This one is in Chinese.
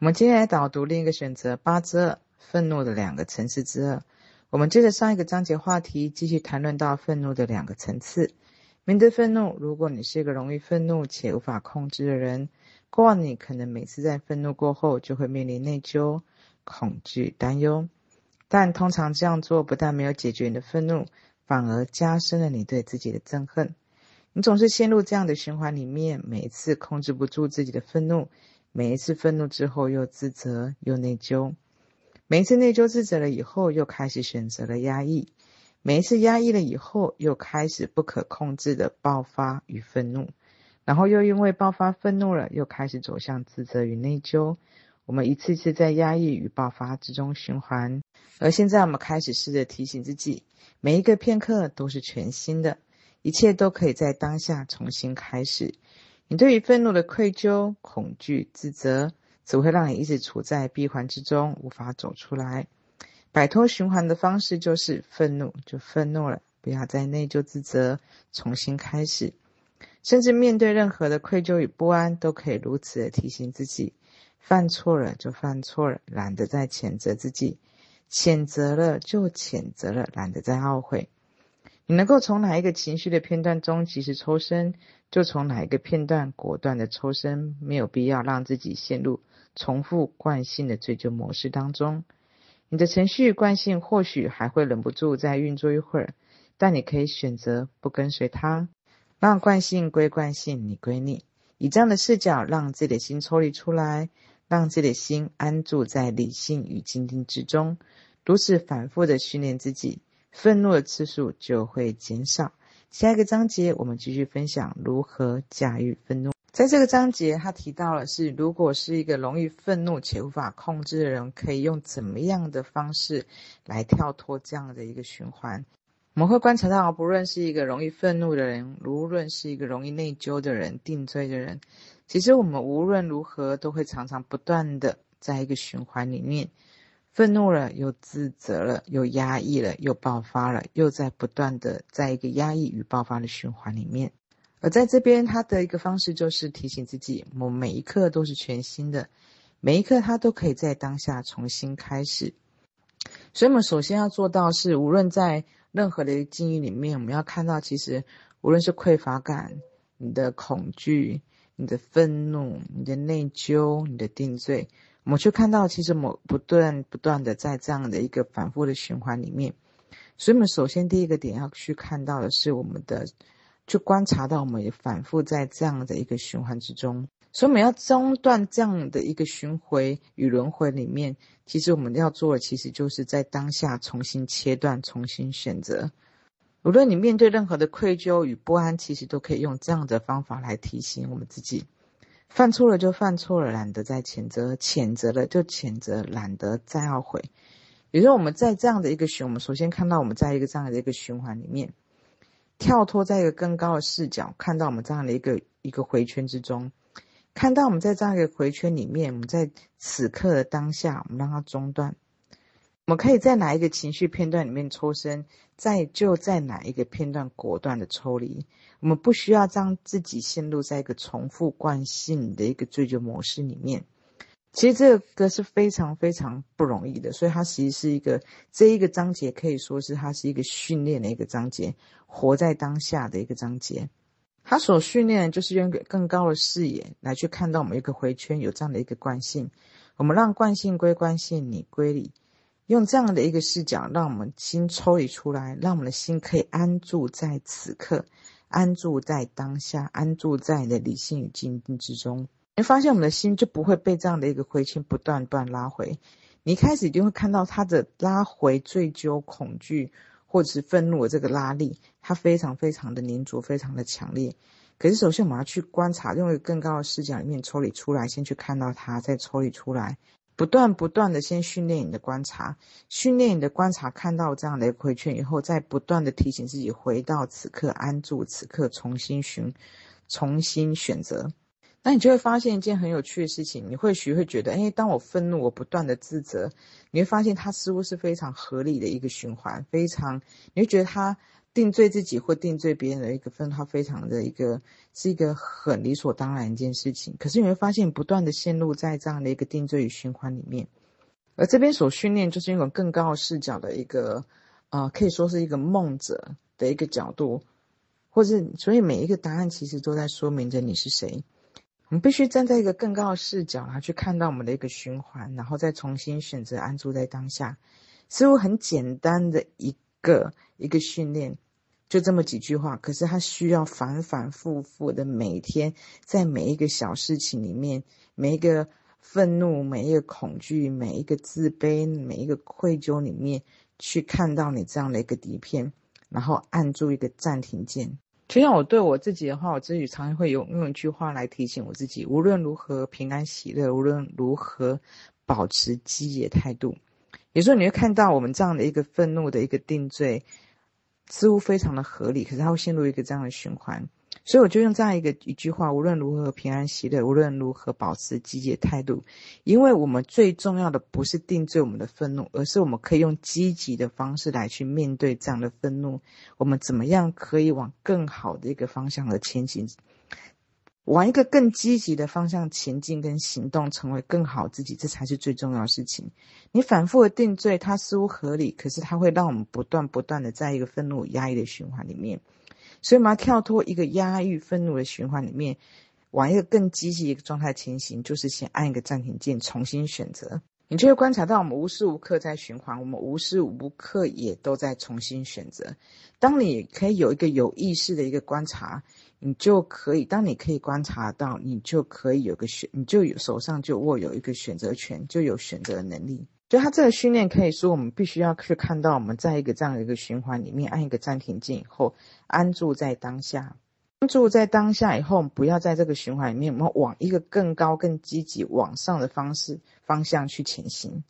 我们接下来导读另一个选择八之二，愤怒的两个层次之二。我们接着上一个章节话题，继续谈论到愤怒的两个层次。面对愤怒，如果你是一个容易愤怒且无法控制的人，过往你可能每次在愤怒过后就会面临内疚、恐惧、担忧。但通常这样做不但没有解决你的愤怒，反而加深了你对自己的憎恨。你总是陷入这样的循环里面，每一次控制不住自己的愤怒，每一次愤怒之后又自责又内疚，每一次内疚自责了以后，又开始选择了压抑，每一次压抑了以后，又开始不可控制的爆发与愤怒，然后又因为爆发愤怒了，又开始走向自责与内疚。我们一次次在压抑与爆发之中循环，而现在我们开始试着提醒自己，每一个片刻都是全新的，一切都可以在当下重新开始。你对于愤怒的愧疚、恐惧、自责，只会让你一直处在闭环之中，无法走出来。摆脱循环的方式就是愤怒就愤怒了，不要再内疚自责，重新开始。甚至面对任何的愧疚与不安，都可以如此的提醒自己。犯错了就犯错了，懒得再谴责自己；谴责了就谴责了，懒得再懊悔。你能够从哪一个情绪的片段中及时抽身，就从哪一个片段果断的抽身，没有必要让自己陷入重复惯性的追究模式当中。你的程序惯性或许还会忍不住再运作一会儿，但你可以选择不跟随它，让惯性归惯性，你归你，以这样的视角让自己的心抽离出来。让自己的心安住在理性与静定之中，如此反复的训练自己，愤怒的次数就会减少。下一个章节，我们继续分享如何驾驭愤怒。在这个章节，他提到了是，如果是一个容易愤怒且无法控制的人，可以用怎么样的方式来跳脱这样的一个循环。我们会观察到，不论是一个容易愤怒的人，无论是一个容易内疚的人、定罪的人。其实我们无论如何都会常常不断的在一个循环里面，愤怒了又自责了，又压抑了又爆发了，又在不断的在一个压抑与爆发的循环里面。而在这边，他的一个方式就是提醒自己，我每一刻都是全新的，每一刻他都可以在当下重新开始。所以，我们首先要做到是，无论在任何的境遇里面，我们要看到，其实无论是匮乏感、你的恐惧。你的愤怒、你的内疚、你的定罪，我们去看到，其实我不断不断的在这样的一个反复的循环里面。所以，我们首先第一个点要去看到的是，我们的去观察到我们也反复在这样的一个循环之中。所以，我们要中断这样的一个循环与轮回里面，其实我们要做的，其实就是在当下重新切断、重新选择。无论你面对任何的愧疚与不安，其实都可以用这样的方法来提醒我们自己：犯错了就犯错了，懒得再谴责；谴责了就谴责，懒得再懊悔。比如说，我们在这样的一个循，我们首先看到我们在一个这样的一个循环里面，跳脱在一个更高的视角，看到我们这样的一个一个回圈之中，看到我们在这样一个回圈里面，我们在此刻的当下，我们让它中断。我们可以在哪一个情绪片段里面抽身，在就在哪一个片段果断的抽离。我们不需要让自己陷入在一个重复惯性的一个追究模式里面。其实这个是非常非常不容易的，所以它其实是一个这一个章节可以说是它是一个训练的一个章节，活在当下的一个章节。它所训练的就是用更高的视野来去看到我们一个回圈有这样的一个惯性。我们让惯性归惯性，你归你。用这样的一个视角，让我们心抽离出来，让我们的心可以安住在此刻，安住在当下，安住在你的理性与静定之中。你发现，我们的心就不会被这样的一个回圈不断不断拉回。你一开始就会看到它的拉回、追究、恐惧或者是愤怒的这个拉力，它非常非常的粘着，非常的强烈。可是，首先我们要去观察，用一个更高的视角里面抽离出来，先去看到它，再抽离出来。不断不断的先训练你的观察，训练你的观察，看到这样的一个回圈以后，再不断的提醒自己回到此刻，安住此刻，重新寻，重新选择。那你就会发现一件很有趣的事情，你或许会觉得，哎，当我愤怒，我不断的自责，你会发现它似乎是非常合理的一个循环，非常，你会觉得它定罪自己或定罪别人的一个分，号非常的一个是一个很理所当然一件事情。可是你会发现，不断的陷入在这样的一个定罪与循环里面。而这边所训练就是一种更高视角的一个，呃，可以说是一个梦者的一个角度，或是所以每一个答案其实都在说明着你是谁。我们必须站在一个更高的视角，然后去看到我们的一个循环，然后再重新选择安住在当下。似乎很简单的一个一个训练，就这么几句话，可是他需要反反复复的每天，在每一个小事情里面，每一个愤怒、每一个恐惧、每一个自卑、每一个愧疚里面，去看到你这样的一个底片，然后按住一个暂停键。就像我对我自己的话，我自己常常会用用一句话来提醒我自己：无论如何平安喜乐，无论如何保持积极的态度。有时候你会看到我们这样的一个愤怒的一个定罪，似乎非常的合理，可是它会陷入一个这样的循环。所以我就用这样一个一句话：无论如何平安喜乐，无论如何保持积极的态度。因为我们最重要的不是定罪我们的愤怒，而是我们可以用积极的方式来去面对这样的愤怒。我们怎么样可以往更好的一个方向而前行？往一个更积极的方向前进跟行动，成为更好自己，这才是最重要的事情。你反复的定罪，它似乎合理，可是它会让我们不断不断的在一个愤怒压抑的循环里面。所以我们要跳脱一个压抑愤怒的循环里面，往一个更积极的状态前行，就是先按一个暂停键，重新选择。你就会观察到，我们无时无刻在循环，我们无时无刻也都在重新选择。当你可以有一个有意识的一个观察，你就可以；当你可以观察到，你就可以有个选，你就有手上就握有一个选择权，就有选择的能力。就他这个训练可以说，我们必须要去看到，我们在一个这样的一个循环里面，按一个暂停键以后，安住在当下。安住在当下以后，我们不要在这个循环里面，我们往一个更高、更积极、往上的方式方向去前行。